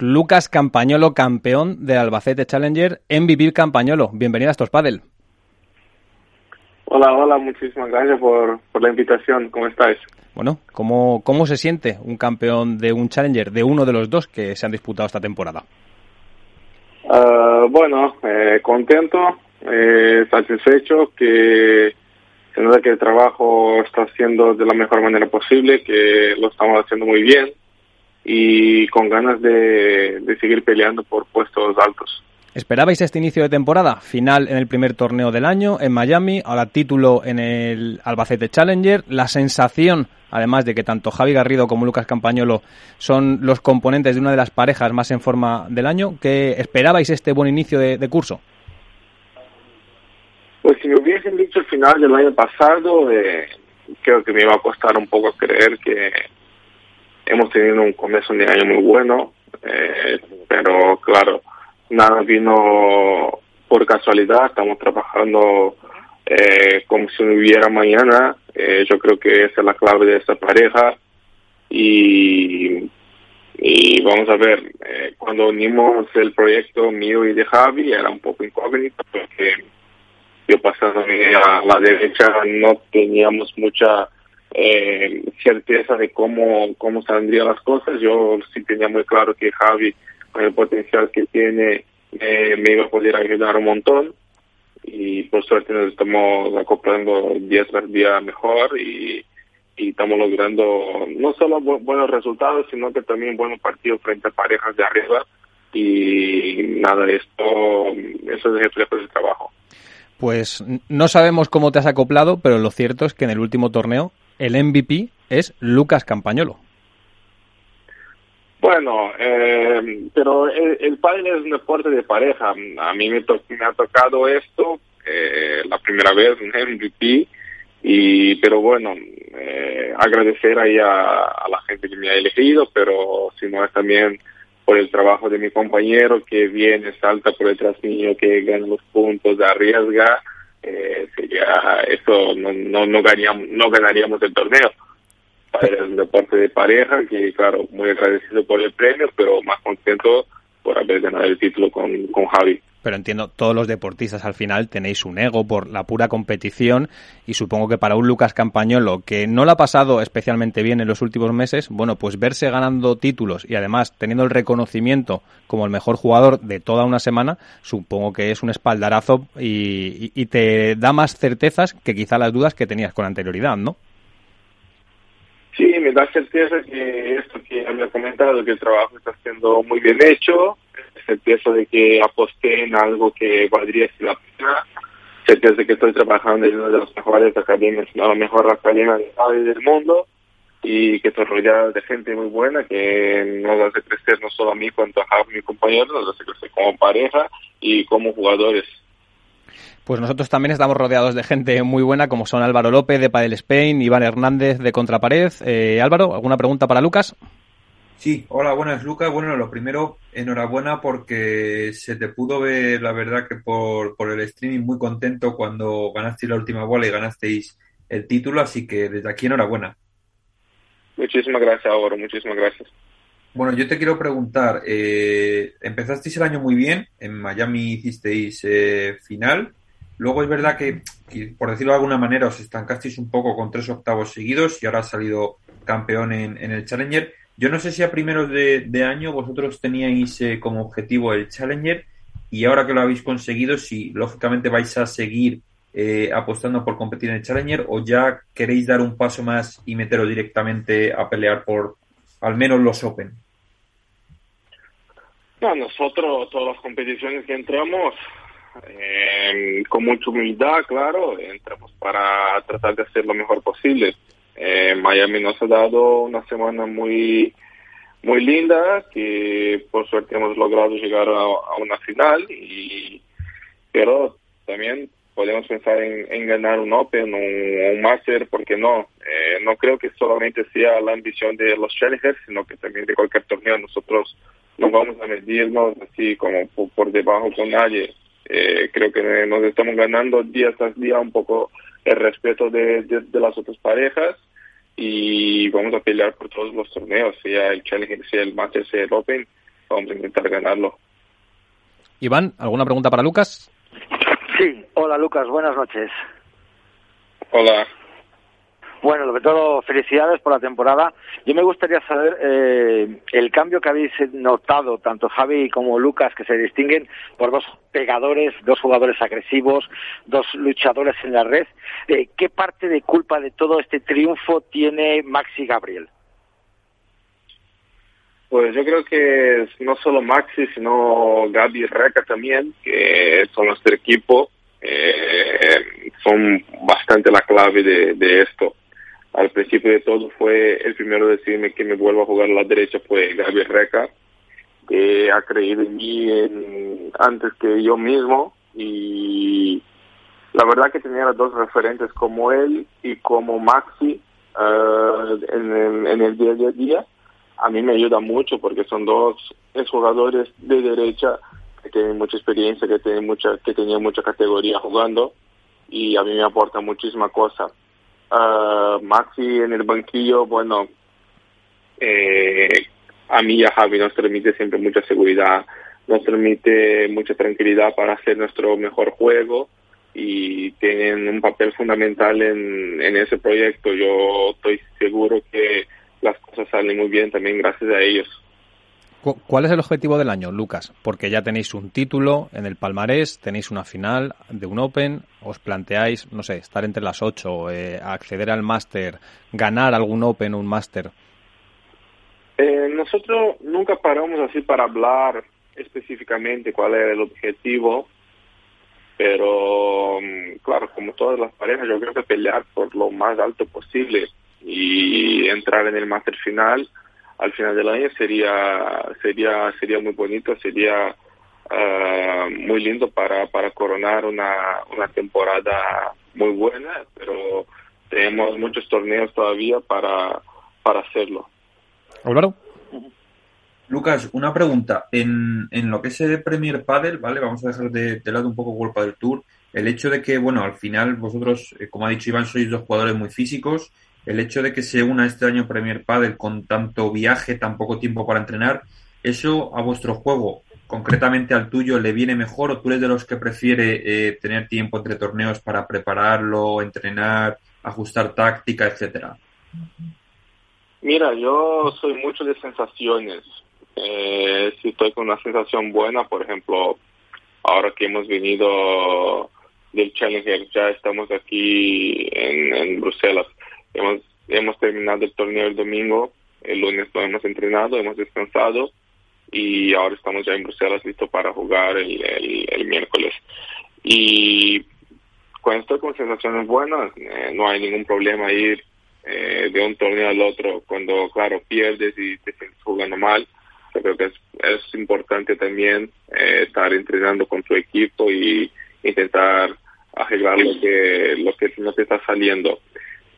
Lucas Campañolo, campeón del Albacete Challenger, MVP Campañolo. Bienvenido a Estos Padel. Hola, hola, muchísimas gracias por, la invitación. ¿Cómo estáis? Bueno, ¿cómo, ¿cómo se siente un campeón de un Challenger, de uno de los dos que se han disputado esta temporada? Ah, bueno, eh, contento, eh, satisfecho, que se nota que el trabajo está haciendo de la mejor manera posible, que lo estamos haciendo muy bien y con ganas de, de seguir peleando por puestos altos. ¿Esperabais este inicio de temporada? Final en el primer torneo del año en Miami, ahora título en el Albacete Challenger. La sensación, además de que tanto Javi Garrido como Lucas Campañolo son los componentes de una de las parejas más en forma del año, ¿que esperabais este buen inicio de, curso? Pues si me hubiesen dicho el final del año pasado, eh, creo que me iba a costar un poco creer que hemos tenido un comienzo de año muy bueno, eh, pero claro, nada vino por casualidad, estamos trabajando eh, como si no hubiera mañana, eh, yo creo que esa es la clave de esta pareja. Y, y vamos a ver, eh, cuando unimos el proyecto mío y de Javi era un poco incógnito porque yo pasando a la derecha no teníamos mucha eh, certeza de cómo, cómo saldrían las cosas, yo sí tenía muy claro que Javi con el potencial que tiene, eh, me iba a poder ayudar un montón. Y por suerte nos estamos acoplando día tras día mejor y, estamos logrando no solo buenos resultados, sino que también buenos partidos frente a parejas de arriba. Y nada, esto, eso es reflejo del trabajo. Pues no sabemos cómo te has acoplado, pero lo cierto es que en el último torneo el MVP es Lucas Campañolo. Bueno, eh, pero el, el es un deporte de pareja. A mí me, me ha tocado esto eh, la primera vez en MVP, y, pero bueno, eh, agradecer ahí a, a, la gente que me ha elegido, pero si no es también por el trabajo de mi compañero que viene, salta por detrás mío, que gana los puntos, arriesga, eh, sería eso, no, no, no, ganaríamos, no ganaríamos el torneo. Es un deporte de pareja que, claro, muy agradecido por el premio, pero más contento por haber ganado el título con, con Javi. Pero entiendo, todos los deportistas al final tenéis un ego por la pura competición y supongo que para un Lucas Campañolo que no lo ha pasado especialmente bien en los últimos meses, bueno, pues verse ganando títulos y además teniendo el reconocimiento como el mejor jugador de toda una semana, supongo que es un espaldarazo y, y te da más certezas que quizá las dudas que tenías con anterioridad, ¿no? Sí, me da certeza que esto que había comentado, que el trabajo está siendo muy bien hecho, certeza de que aposté en algo que valdría la pena, certeza de que estoy trabajando en una de las mejores academias, la mejor academia del mundo, y que estoy rodeado de gente muy buena que nos hace crecer no solo a mí, cuanto a mi compañero, nos hace crecer como pareja y como jugadores. Pues nosotros también estamos rodeados de gente muy buena, como son Álvaro López de Padel Spain, Iván Hernández de Contrapared. Eh, Álvaro, ¿alguna pregunta para Lucas? Sí, hola, buenas Lucas. Bueno, lo primero, enhorabuena porque se te pudo ver, la verdad, que por, por el streaming muy contento cuando ganasteis la última bola y ganasteis el título, así que desde aquí enhorabuena. Muchísimas gracias, Álvaro, muchísimas gracias. Bueno, yo te quiero preguntar, eh, empezasteis el año muy bien, en Miami hicisteis eh, final, Luego es verdad que, por decirlo de alguna manera, os estancasteis un poco con tres octavos seguidos y ahora ha salido campeón en, el Challenger. Yo no sé si a primeros de, año vosotros teníais eh, como objetivo el Challenger y ahora que lo habéis conseguido, si lógicamente vais a seguir eh, apostando por competir en el Challenger o ya queréis dar un paso más y meteros directamente a pelear por al menos los Open. No, nosotros todas las competiciones que entramos eh, con mucha humildad, claro, entramos para tratar de hacer lo mejor posible. Eh, Miami nos ha dado una semana muy muy linda que por suerte hemos logrado llegar a, una final y pero también podemos pensar en, ganar un Open o un, Master, porque no? Eh, no creo que solamente sea la ambición de los Challengers, sino que también de cualquier torneo nosotros no vamos a medirnos así como por debajo con nadie. Eh, creo que nos estamos ganando día tras día un poco el respeto de, de, las otras parejas y vamos a pelear por todos los torneos, sea el Challenger, sea el Master, sea el Open vamos a intentar ganarlo. Iván, ¿alguna pregunta para Lucas? Sí, hola Lucas, buenas noches. Hola. Bueno, sobre todo, felicidades por la temporada. Yo me gustaría saber eh, el cambio que habéis notado, tanto Javi como Lucas, que se distinguen por dos pegadores, dos jugadores agresivos, dos luchadores en la red. Eh, ¿Qué parte de culpa de todo este triunfo tiene Maxi Gabriel? Pues yo creo que no solo Maxi, sino Gaby y Reca también, que son nuestro equipo, eh, son bastante la clave de esto al principio de todo fue el primero a decirme que me vuelva a jugar a la derecha fue Gabriel Reca, que ha creído en mí antes que yo mismo y la verdad que tenía dos referentes como él y como Maxi uh, en, en, el día a día. A mí me ayuda mucho porque son dos jugadores de derecha que tienen mucha experiencia, que tienen mucha, que tenían mucha categoría jugando y a mí me aporta muchísima cosa. Uh, Maxi en el banquillo, bueno, eh, a mí y a Javi nos permite siempre mucha seguridad, nos permite mucha tranquilidad para hacer nuestro mejor juego y tienen un papel fundamental en, en ese proyecto. Yo estoy seguro que las cosas salen muy bien también gracias a ellos. ¿Cuál es el objetivo del año, Lucas? Porque ya tenéis un título en el palmarés, tenéis una final de un Open, os planteáis, no sé, estar entre las ocho, eh, acceder al máster, ganar algún Open o un máster. Eh, nosotros nunca paramos así para hablar específicamente cuál era el objetivo, pero mm, claro, como todas las parejas, yo creo que pelear por lo más alto posible y entrar en el máster final al final del año sería sería sería muy bonito sería uh, muy lindo para para coronar una una temporada muy buena pero tenemos muchos torneos todavía para para hacerlo Álvaro Lucas, una pregunta. En, en lo que es el Premier Padel, ¿vale? Vamos a dejar de, de lado un poco World del Tour. El hecho de que, bueno, al final vosotros, eh, como ha dicho Iván, sois dos jugadores muy físicos el hecho de que se una este año Premier Padel con tanto viaje, tan poco tiempo para entrenar, ¿eso a vuestro juego, concretamente al tuyo, le viene mejor o tú eres de los que prefiere eh, tener tiempo entre torneos para prepararlo, entrenar, ajustar táctica, etcétera? Mira, yo soy mucho de sensaciones. Eh, si estoy con una sensación buena, por ejemplo, ahora que hemos venido del Challenger, ya estamos aquí en, en Bruselas Hemos, hemos terminado el torneo el domingo, el lunes lo hemos entrenado, hemos descansado y ahora estamos ya en Bruselas listos para jugar el, el, miércoles. Y cuando estoy con sensaciones buenas, eh, no hay ningún problema ir eh, de un torneo al otro. Cuando, claro, pierdes y te sientes jugando mal, yo creo que es, importante también eh, estar entrenando con tu equipo y intentar arreglar lo que, lo que no te está saliendo.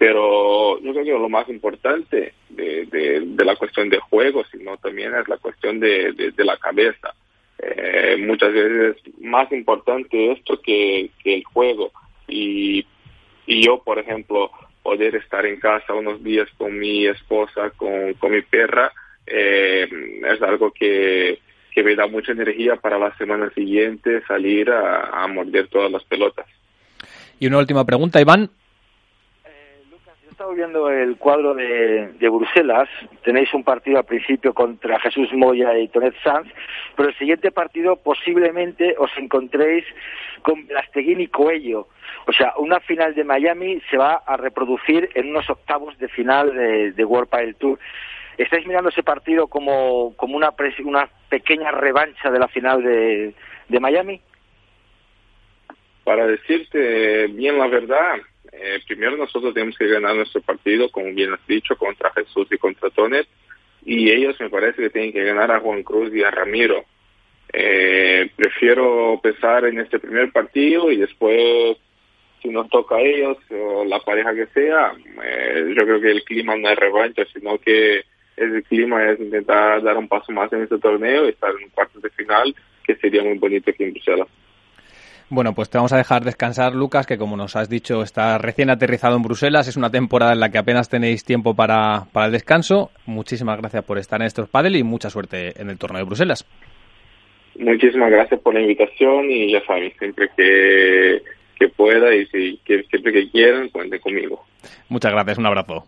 Pero yo creo que lo más importante de, la cuestión de juego, sino también es la cuestión de, la cabeza. Eh, muchas veces es más importante esto que, el juego. Y, yo, por ejemplo, poder estar en casa unos días con mi esposa, con, mi perra, eh, es algo que, me da mucha energía para la semana siguiente salir a morder todas las pelotas. Y una última pregunta, Iván estado viendo el cuadro de, de, Bruselas. Tenéis un partido al principio contra Jesús Moya y Tonet Sanz, pero el siguiente partido posiblemente os encontréis con Blasteguín y Coello. O sea, una final de Miami se va a reproducir en unos octavos de final de, de World Padel Tour. ¿Estáis mirando ese partido como, como una, una pequeña revancha de la final de, de Miami? Para decirte bien la verdad, eh, primero nosotros tenemos que ganar nuestro partido, como bien has dicho, contra Jesús y contra Tonet, y ellos me parece que tienen que ganar a Juan Cruz y a Ramiro. Eh, prefiero pensar en este primer partido y después, si nos toca a ellos o la pareja que sea, eh, yo creo que el clima no es revancha, sino que el clima es intentar dar un paso más en este torneo y estar en un cuarto de final, que sería muy bonito aquí en Bruselas. Bueno, pues te vamos a dejar descansar, Lucas, que como nos has dicho, está recién aterrizado en Bruselas. Es una temporada en la que apenas tenéis tiempo para, para el descanso. Muchísimas gracias por estar en estos padel y mucha suerte en el torneo de Bruselas. Muchísimas gracias por la invitación y ya sabes, siempre que, que pueda y si, que, siempre que quieran, cuente conmigo. Muchas gracias, un abrazo.